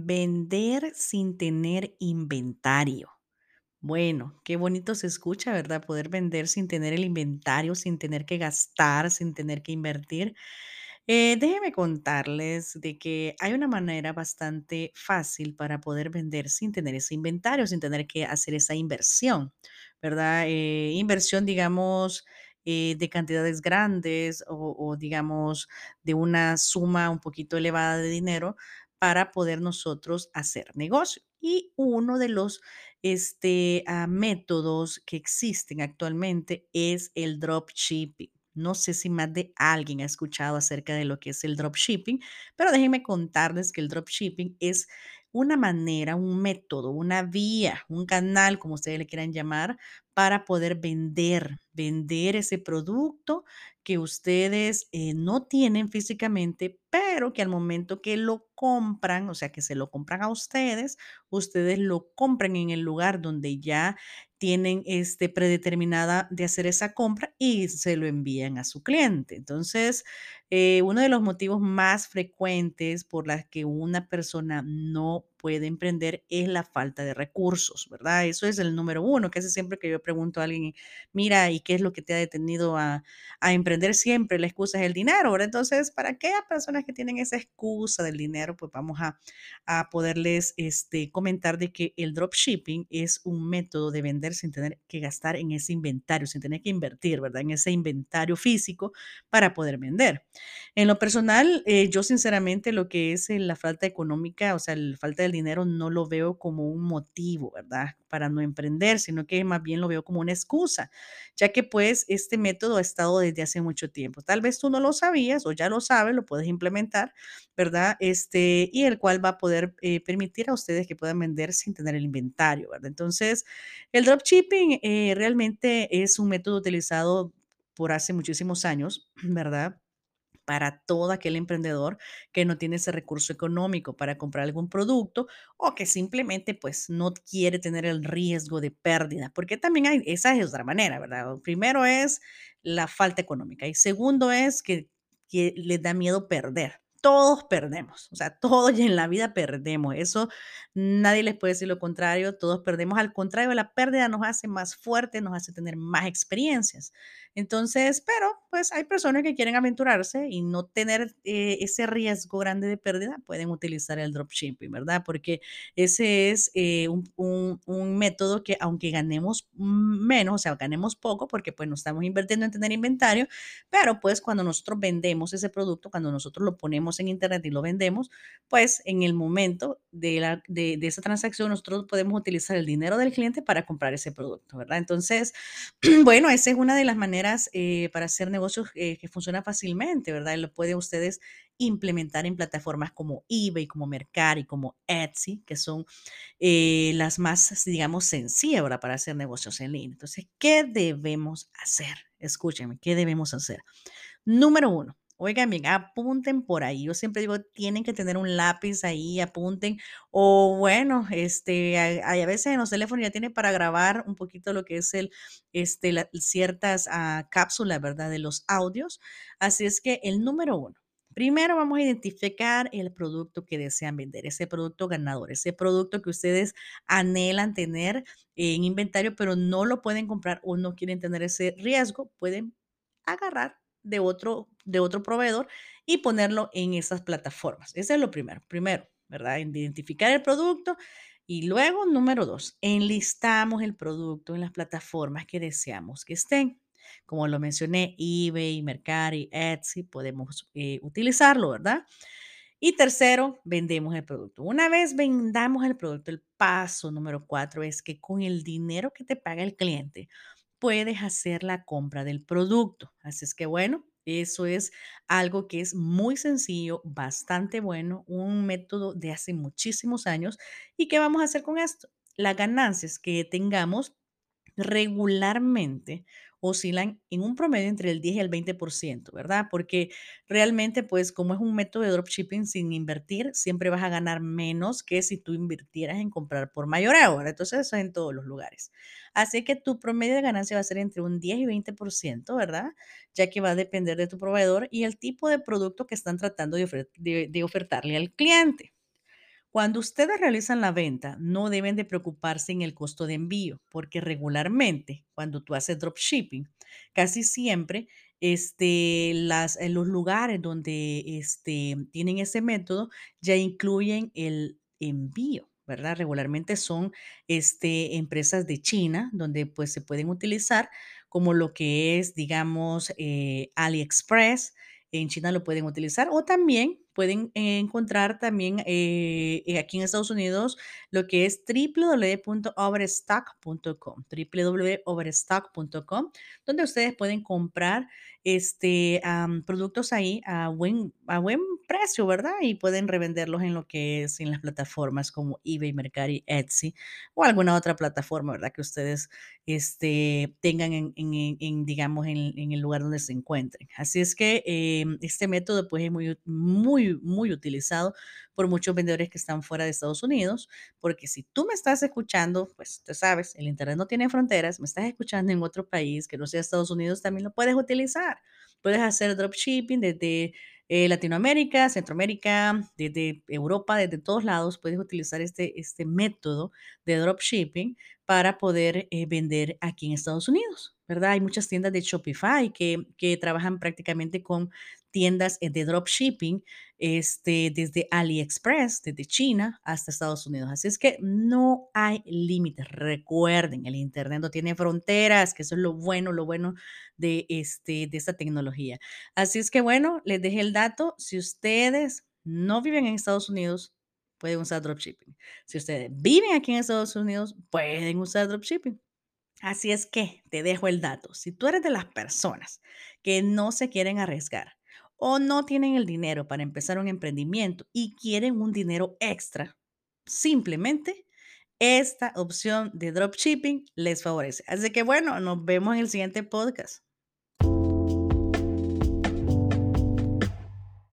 Vender sin tener inventario. Bueno, qué bonito se escucha, ¿verdad? Poder vender sin tener el inventario, sin tener que gastar, sin tener que invertir. Eh, déjenme contarles de que hay una manera bastante fácil para poder vender sin tener ese inventario, sin tener que hacer esa inversión, ¿verdad? Eh, inversión, digamos, eh, de cantidades grandes o, o, digamos, de una suma un poquito elevada de dinero para poder nosotros hacer negocio. Y uno de los este, ah, métodos que existen actualmente es el dropshipping. No sé si más de alguien ha escuchado acerca de lo que es el dropshipping, pero déjenme contarles que el dropshipping es una manera, un método, una vía, un canal, como ustedes le quieran llamar, para poder vender, vender ese producto que ustedes eh, no tienen físicamente, pero que al momento que lo compran, o sea, que se lo compran a ustedes, ustedes lo compran en el lugar donde ya tienen este predeterminada de hacer esa compra y se lo envían a su cliente. Entonces, eh, uno de los motivos más frecuentes por las que una persona no puede emprender es la falta de recursos, ¿verdad? Eso es el número uno, que es siempre que yo pregunto a alguien, mira, ¿y qué es lo que te ha detenido a, a emprender siempre? La excusa es el dinero, ¿verdad? Entonces, para aquellas personas que tienen esa excusa del dinero, pues vamos a, a poderles este, comentar de que el dropshipping es un método de vender sin tener que gastar en ese inventario, sin tener que invertir, ¿verdad? En ese inventario físico para poder vender. En lo personal, eh, yo sinceramente lo que es eh, la falta económica, o sea, la falta del dinero, no lo veo como un motivo, ¿verdad? Para no emprender, sino que más bien lo veo como una excusa, ya que pues este método ha estado desde hace mucho tiempo. Tal vez tú no lo sabías o ya lo sabes, lo puedes implementar, ¿verdad? Este, y el cual va a poder eh, permitir a ustedes que puedan vender sin tener el inventario, ¿verdad? Entonces, el dropshipping eh, realmente es un método utilizado por hace muchísimos años, ¿verdad? Para todo aquel emprendedor que no tiene ese recurso económico para comprar algún producto o que simplemente pues no quiere tener el riesgo de pérdida, porque también hay, esa es otra manera, ¿verdad? Primero es la falta económica y segundo es que, que les da miedo perder. Todos perdemos, o sea, todos en la vida perdemos. Eso nadie les puede decir lo contrario, todos perdemos. Al contrario, la pérdida nos hace más fuertes, nos hace tener más experiencias. Entonces, pero pues hay personas que quieren aventurarse y no tener eh, ese riesgo grande de pérdida, pueden utilizar el dropshipping, ¿verdad? Porque ese es eh, un, un- un método que aunque ganemos menos, o sea, ganemos poco, porque pues no estamos invirtiendo en tener inventario, pero pues cuando nosotros vendemos ese producto, cuando nosotros lo ponemos en internet y lo vendemos, pues en el momento de, la, de, de esa transacción nosotros podemos utilizar el dinero del cliente para comprar ese producto, ¿verdad? Entonces, bueno, esa es una de las maneras eh, para hacer negocios eh, que funciona fácilmente, ¿verdad? Y lo pueden ustedes implementar en plataformas como eBay, como Mercari, como Etsy, que son eh, las más, digamos, sencillas, ¿verdad? Para hacer negocios en línea. Entonces, ¿qué debemos hacer? Escúchenme, ¿qué debemos hacer? Número uno. Oigan bien, apunten por ahí. Yo siempre digo, tienen que tener un lápiz ahí, apunten. O bueno, este, hay, a veces en los teléfonos ya tienen para grabar un poquito lo que es el, este, ciertas ah, cápsulas, ¿verdad? De los audios. Así es que el número uno. Primero vamos a identificar el producto que desean vender, ese producto ganador, ese producto que ustedes anhelan tener en inventario, pero no lo pueden comprar o no quieren tener ese riesgo, pueden agarrar de otro, de otro proveedor y ponerlo en esas plataformas. Ese es lo primero. Primero, ¿verdad? Identificar el producto y luego, número dos, enlistamos el producto en las plataformas que deseamos que estén. Como lo mencioné, eBay, Mercari, Etsy, podemos eh, utilizarlo, ¿verdad? Y tercero, vendemos el producto. Una vez vendamos el producto, el paso número cuatro es que con el dinero que te paga el cliente, puedes hacer la compra del producto. Así es que bueno, eso es algo que es muy sencillo, bastante bueno, un método de hace muchísimos años. ¿Y qué vamos a hacer con esto? Las ganancias que tengamos regularmente oscilan en un promedio entre el 10 y el 20%, ¿verdad? Porque realmente, pues, como es un método de dropshipping sin invertir, siempre vas a ganar menos que si tú invirtieras en comprar por mayoreo, ¿verdad? Entonces, eso es en todos los lugares. Así que tu promedio de ganancia va a ser entre un 10 y 20%, ¿verdad? Ya que va a depender de tu proveedor y el tipo de producto que están tratando de ofertarle al cliente. Cuando ustedes realizan la venta, no deben de preocuparse en el costo de envío, porque regularmente cuando tú haces dropshipping, casi siempre este, las, en los lugares donde este, tienen ese método ya incluyen el envío. ¿verdad? Regularmente son este, empresas de China donde pues se pueden utilizar como lo que es, digamos, eh, AliExpress, en China lo pueden utilizar o también pueden encontrar también eh, eh, aquí en Estados Unidos lo que es www.overstock.com, www.overstock.com, donde ustedes pueden comprar este, productos ahí a buen, a buen precio, ¿verdad? Y pueden revenderlos en lo que es en las plataformas como eBay, Mercari, Etsy o alguna otra plataforma, ¿verdad? Que ustedes este, tengan en, digamos, en, el lugar donde se encuentren. Así es que em, este método pues es muy, ut- muy, utilizado por muchos vendedores que están fuera de Estados Unidos, porque si tú me estás escuchando, pues tú sabes, el Internet no tiene fronteras, me estás escuchando en otro país que no sea Estados Unidos, también lo puedes utilizar. Puedes hacer dropshipping desde eh, Latinoamérica, Centroamérica, desde Europa, desde todos lados, puedes utilizar este, este método de dropshipping para poder eh, vender aquí en Estados Unidos, ¿verdad? Hay muchas tiendas de Shopify que, que trabajan prácticamente con tiendas eh, de dropshipping este, desde AliExpress, desde China hasta Estados Unidos. Así es que no hay límites. Recuerden, el Internet no tiene fronteras, que eso es lo bueno, lo bueno de, este, de esta tecnología. Así es que bueno, les dejé el dato. Si ustedes no viven en Estados Unidos, pueden usar dropshipping. Si ustedes viven aquí en Estados Unidos, pueden usar dropshipping. Así es que te dejo el dato. Si tú eres de las personas que no se quieren arriesgar o no tienen el dinero para empezar un emprendimiento y quieren un dinero extra, simplemente esta opción de dropshipping les favorece. Así que bueno, nos vemos en el siguiente podcast.